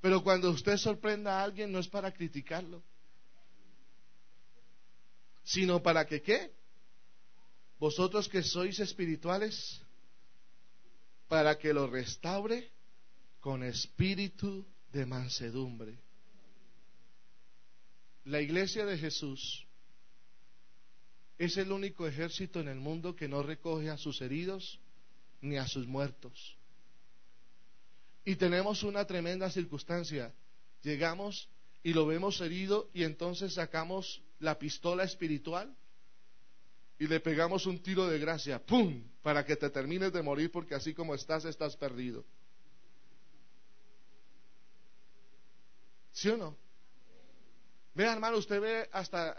Pero cuando usted sorprenda a alguien no es para criticarlo, sino para que qué? Vosotros que sois espirituales, para que lo restaure con espíritu de mansedumbre. La iglesia de Jesús es el único ejército en el mundo que no recoge a sus heridos ni a sus muertos. Y tenemos una tremenda circunstancia. Llegamos y lo vemos herido y entonces sacamos la pistola espiritual y le pegamos un tiro de gracia, ¡pum!, para que te termines de morir porque así como estás, estás perdido. ¿Sí o no? Vea, hermano, usted ve hasta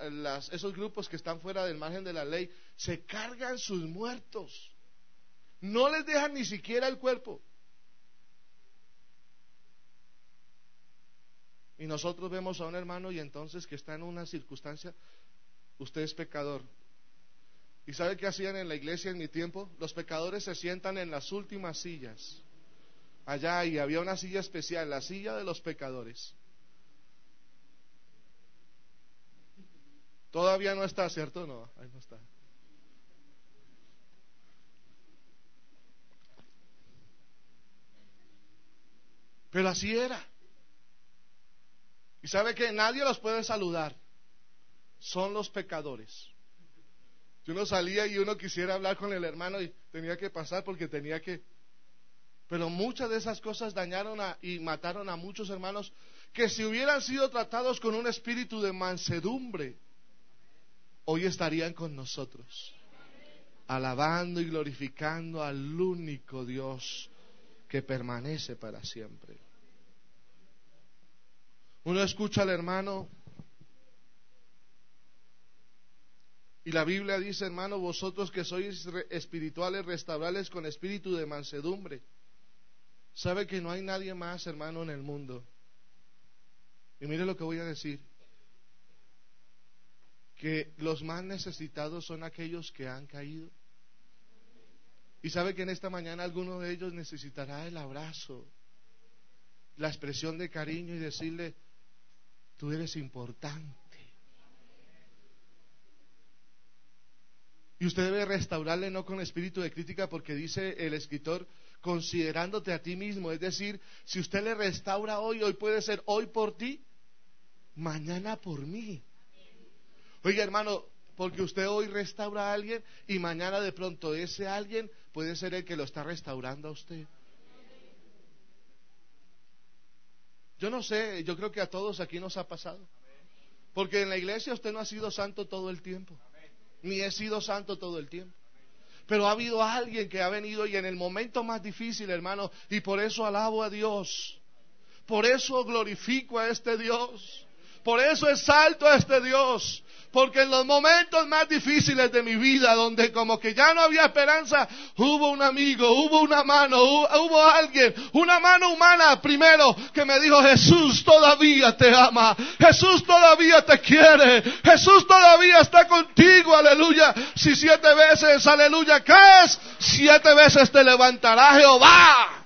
esos grupos que están fuera del margen de la ley, se cargan sus muertos. No les dejan ni siquiera el cuerpo. Y nosotros vemos a un hermano y entonces que está en una circunstancia, usted es pecador. ¿Y sabe qué hacían en la iglesia en mi tiempo? Los pecadores se sientan en las últimas sillas. Allá y había una silla especial, la silla de los pecadores. Todavía no está, ¿cierto? No, ahí no está. Pero así era. Y sabe que nadie los puede saludar. Son los pecadores. Si uno salía y uno quisiera hablar con el hermano y tenía que pasar porque tenía que... Pero muchas de esas cosas dañaron y mataron a muchos hermanos que si hubieran sido tratados con un espíritu de mansedumbre, hoy estarían con nosotros, alabando y glorificando al único Dios que permanece para siempre. Uno escucha al hermano y la Biblia dice, hermano, vosotros que sois espirituales, restaurables con espíritu de mansedumbre. Sabe que no hay nadie más, hermano, en el mundo. Y mire lo que voy a decir que los más necesitados son aquellos que han caído. Y sabe que en esta mañana alguno de ellos necesitará el abrazo, la expresión de cariño y decirle, tú eres importante. Y usted debe restaurarle no con espíritu de crítica porque dice el escritor, considerándote a ti mismo. Es decir, si usted le restaura hoy, hoy puede ser hoy por ti, mañana por mí. Oiga, hermano, porque usted hoy restaura a alguien y mañana de pronto ese alguien puede ser el que lo está restaurando a usted. Yo no sé, yo creo que a todos aquí nos ha pasado. Porque en la iglesia usted no ha sido santo todo el tiempo. Ni he sido santo todo el tiempo. Pero ha habido alguien que ha venido y en el momento más difícil, hermano, y por eso alabo a Dios. Por eso glorifico a este Dios. Por eso exalto a este Dios. Porque en los momentos más difíciles de mi vida, donde como que ya no había esperanza, hubo un amigo, hubo una mano, hubo, alguien, una mano humana primero que me dijo, Jesús todavía te ama, Jesús todavía te quiere, Jesús todavía está contigo, aleluya. Si siete veces, aleluya, caes, siete veces te levantará Jehová.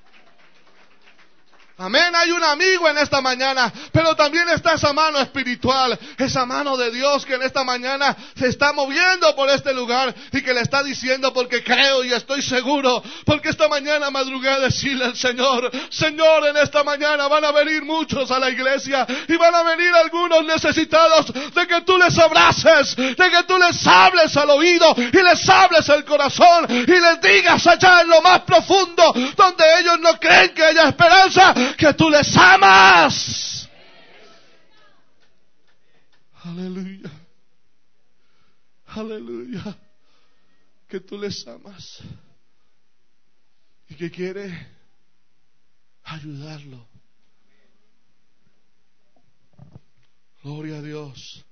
Amén, hay un amigo en esta mañana, pero también está esa mano espiritual, esa mano de Dios que en esta mañana se está moviendo por este lugar y que le está diciendo porque creo y estoy seguro, porque esta mañana madrugué a decirle al Señor, Señor, en esta mañana van a venir muchos a la iglesia y van a venir algunos necesitados de que tú les abraces, de que tú les hables al oído y les hables el corazón y les digas allá en lo más profundo donde ellos no creen que haya esperanza que tú les amas. Aleluya. Aleluya. Que tú les amas. Y que quiere ayudarlo. Gloria a Dios.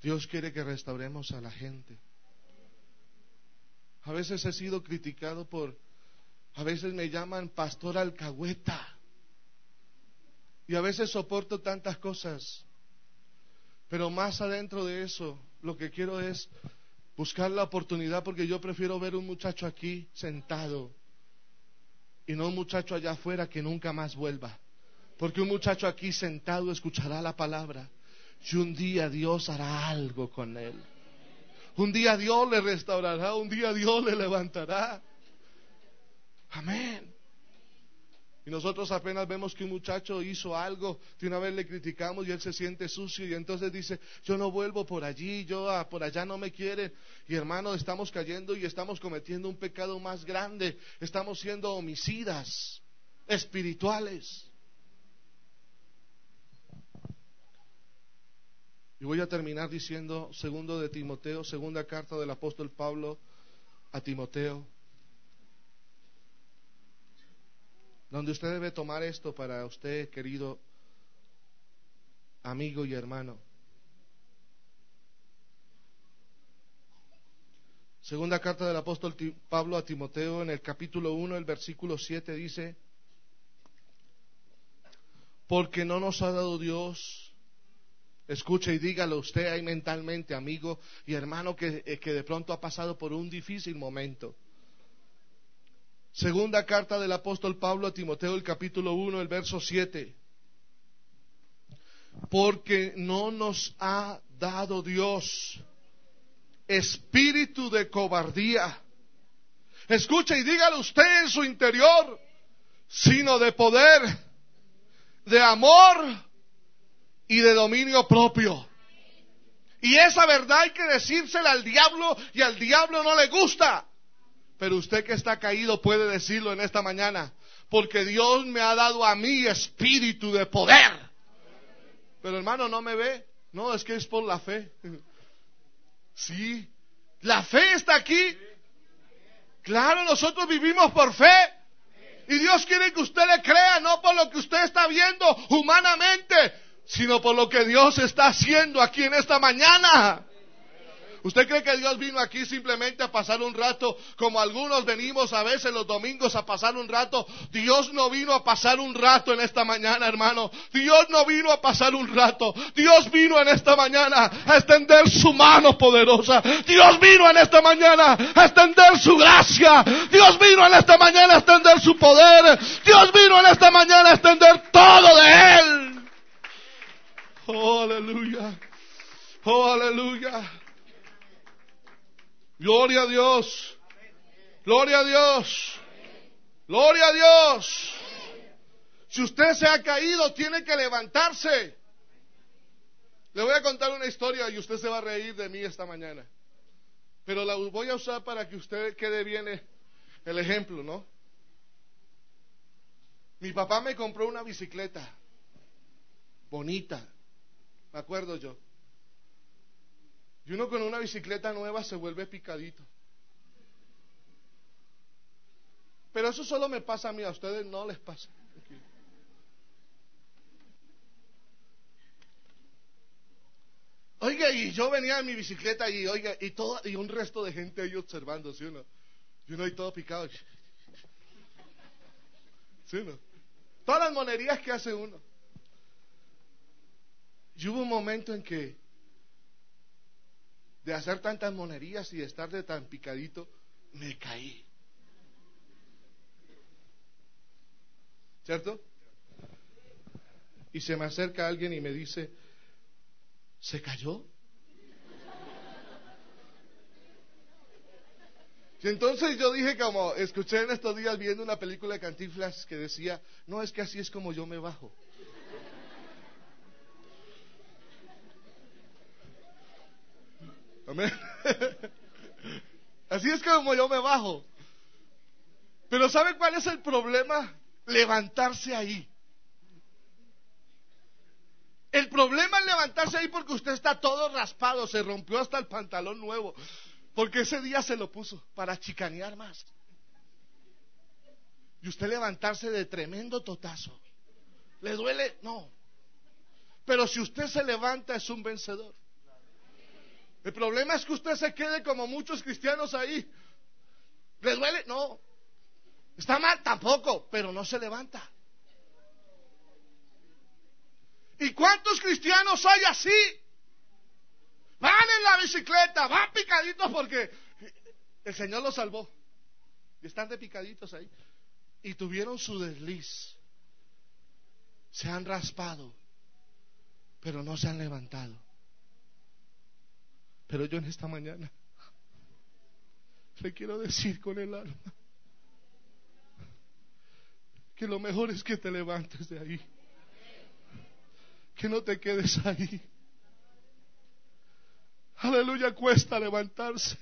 Dios quiere que restauremos a la gente. A veces he sido criticado por, a veces me llaman pastor alcahueta. Y a veces soporto tantas cosas. Pero más adentro de eso, lo que quiero es buscar la oportunidad porque yo prefiero ver un muchacho aquí sentado y no un muchacho allá afuera que nunca más vuelva. Porque un muchacho aquí sentado escuchará la palabra y un día Dios hará algo con él. Un día Dios le restaurará, un día Dios le levantará. Amén. Y nosotros apenas vemos que un muchacho hizo algo, de una vez le criticamos y él se siente sucio y entonces dice, yo no vuelvo por allí, yo ah, por allá no me quieren. Y hermano, estamos cayendo y estamos cometiendo un pecado más grande, estamos siendo homicidas espirituales. Y voy a terminar diciendo, segundo de Timoteo, segunda carta del apóstol Pablo a Timoteo, donde usted debe tomar esto para usted, querido amigo y hermano. Segunda carta del apóstol Pablo a Timoteo en el capítulo 1, el versículo 7 dice, porque no nos ha dado Dios Escuche y dígalo usted ahí mentalmente, amigo y hermano, que, eh, que, de pronto ha pasado por un difícil momento. Segunda carta del apóstol Pablo a Timoteo, el capítulo 1, el verso 7. Porque no nos ha dado Dios espíritu de cobardía. Escuche y dígalo usted en su interior, sino de poder, de amor y de dominio propio. Y esa verdad hay que decírsela al diablo y al diablo no le gusta. Pero usted que está caído puede decirlo en esta mañana, porque Dios me ha dado a mí espíritu de poder. Pero hermano, no me ve. No, es que es por la fe. [laughs] Sí, la fe está aquí. Claro, nosotros vivimos por fe. Y Dios quiere que usted le crea, no por lo que usted está viendo humanamente, sino por lo que Dios está haciendo aquí en esta mañana. ¿Usted cree que Dios vino aquí simplemente a pasar un rato como algunos venimos a veces los domingos a pasar un rato? Dios no vino a pasar un rato en esta mañana, hermano. Dios no vino a pasar un rato. Dios vino en esta mañana a extender su mano poderosa. Dios vino en esta mañana a extender su gracia. Dios vino en esta mañana a extender su poder. Dios vino en esta mañana a extender todo de Él. Oh, aleluya. Oh, aleluya. Gloria a Dios. Gloria a Dios. Gloria a Dios. Si usted se ha caído, tiene que levantarse. Le voy a contar una historia y usted se va a reír de mí esta mañana. Pero la voy a usar para que usted quede bien el ejemplo, ¿no? Mi papá me compró una bicicleta bonita, me acuerdo yo. Y uno con una bicicleta nueva se vuelve picadito. Pero eso solo me pasa a mí, a ustedes no les pasa. Oiga, y yo venía en mi bicicleta y oiga, y todo, y un resto de gente ahí observando, ¿sí uno? Y uno ahí todo picado. [laughs] ¿Sí uno? Todas las monerías que hace uno. Y hubo un momento en que, de hacer tantas monerías y de estar de tan picadito, me caí. ¿Cierto? Y se me acerca alguien y me dice, ¿se cayó? Y entonces yo dije como, escuché en estos días viendo una película de Cantinflas que decía, no es que así es como yo me bajo. Así es como yo me bajo. Pero ¿sabe cuál es el problema? Levantarse ahí. El problema es levantarse ahí porque usted está todo raspado, se rompió hasta el pantalón nuevo, porque ese día se lo puso para chicanear más. y usted levantarse de tremendo totazo. ¿Le duele? No. Pero si usted se levanta es un vencedor. El problema es que usted se quede como muchos cristianos ahí. ¿Le duele? No. ¿Está mal? Tampoco, pero no se levanta. ¿Y cuántos cristianos hay así? Van en la bicicleta, van picaditos porque el Señor los salvó. Y están de picaditos ahí. Y tuvieron su desliz. Se han raspado, pero no se han levantado. Pero yo en esta mañana le quiero decir con el alma que lo mejor es que te levantes de ahí. Que no te quedes ahí. Aleluya, cuesta levantarse.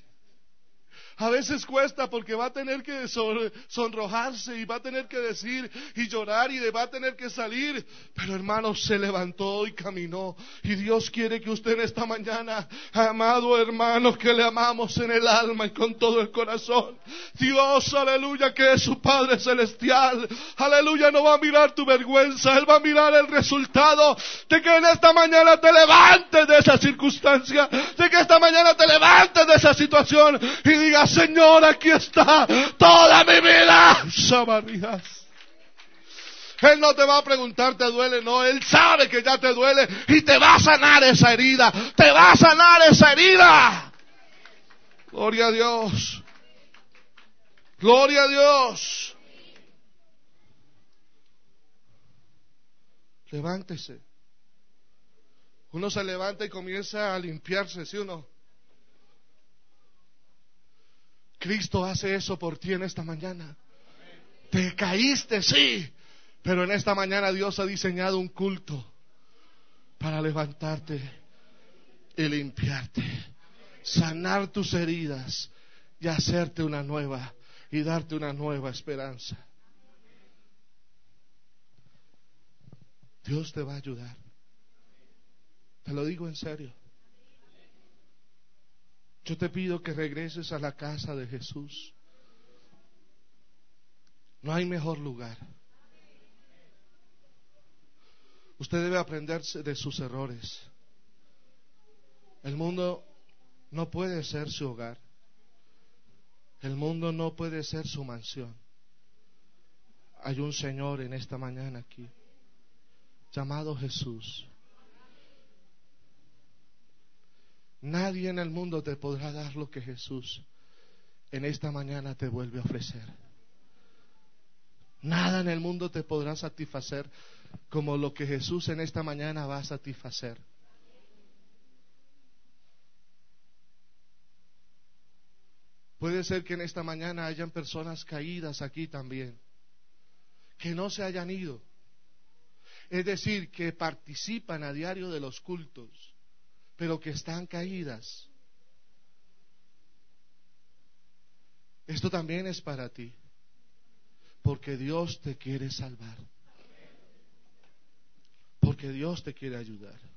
A veces cuesta porque va a tener que sonrojarse y va a tener que decir y llorar y va a tener que salir. Pero hermano, se levantó y caminó. Y Dios quiere que usted en esta mañana, amado hermano, que le amamos en el alma y con todo el corazón. Dios, aleluya, que es su Padre celestial. Aleluya, no va a mirar tu vergüenza. Él va a mirar el resultado de que en esta mañana te levantes de esa circunstancia. De que esta mañana te levantes de esa situación y Señor, aquí está toda mi vida. Él no te va a preguntar, ¿te duele? No, Él sabe que ya te duele y te va a sanar esa herida. Te va a sanar esa herida. Gloria a Dios. Gloria a Dios. Levántese. Uno se levanta y comienza a limpiarse, ¿sí o no? Cristo hace eso por ti en esta mañana. Te caíste, sí, pero en esta mañana Dios ha diseñado un culto para levantarte y limpiarte, sanar tus heridas y hacerte una nueva y darte una nueva esperanza. Dios te va a ayudar. Te lo digo en serio. Yo te pido que regreses a la casa de Jesús. No hay mejor lugar. Usted debe aprenderse de sus errores. El mundo no puede ser su hogar. El mundo no puede ser su mansión. Hay un Señor en esta mañana aquí, llamado Jesús. Nadie en el mundo te podrá dar lo que Jesús en esta mañana te vuelve a ofrecer. Nada en el mundo te podrá satisfacer como lo que Jesús en esta mañana va a satisfacer. Puede ser que en esta mañana hayan personas caídas aquí también, que no se hayan ido. Es decir, que participan a diario de los cultos, pero que están caídas. Esto también es para ti, porque Dios te quiere salvar, porque Dios te quiere ayudar.